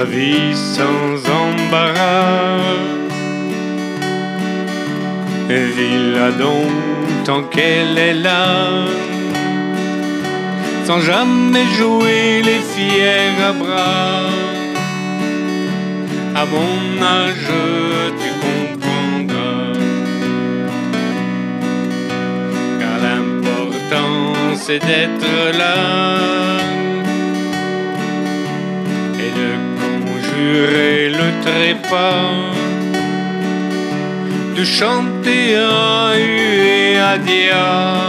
ta vie sans embarras. Et vis-la donc tant qu'elle est là, sans jamais jouer les fiers à bras. À mon âge, tu comprendras. Car l'important, c'est d'être là. Conjurer le trépas. De chanter à U et à Dia.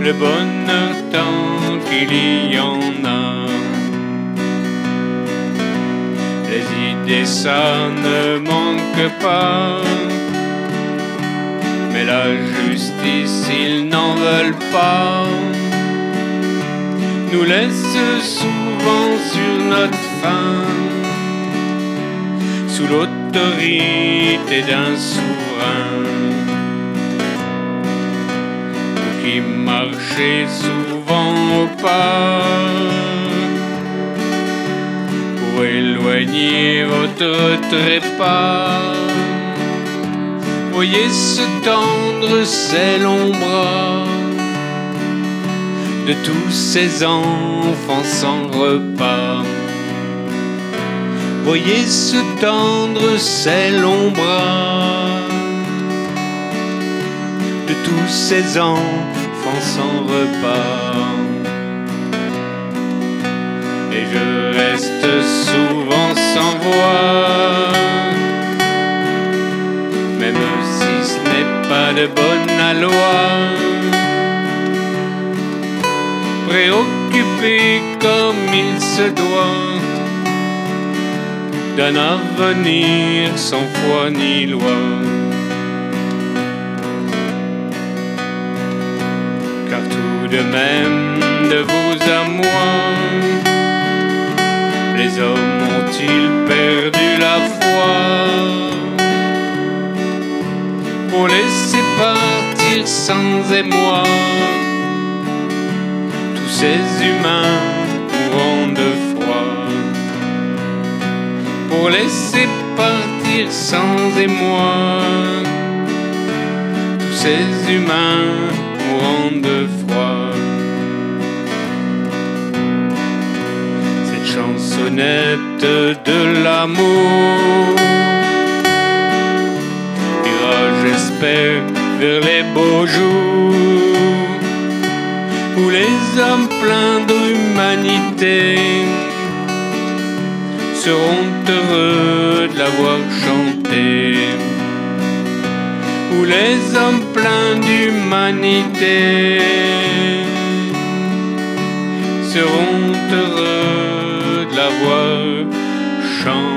Le bonheur tant qu'il y en a. Les idées ça ne manque pas. Mais la justice, ils n'en veulent pas. Nous laisse souvent sur notre Sous l'autorité d'un souverain. Qui marchez souvent au pas pour éloigner votre trépas. Voyez se tendre ces longs bras de tous ces enfants sans repas. Voyez se tendre ces longs bras de tous ces enfants sans repas. Et je reste souvent sans voix, même si ce n'est pas de bonne aloi. Préoccupé comme il se doit d'un avenir sans foi ni loi. Car tout de même de vous à les hommes ont-ils perdu la foi? Pour laisser partir sans émoi tous ces humains mourant de froid pour laisser partir sans émoi tous ces humains mourant de froid. Cette chansonnette de l'amour ira, j'espère, vers les beaux jours où les hommes pleins d'humanité seront heureux de l'avoir chanté. Où les hommes pleins d'humanité seront heureux de l'avoir chanté.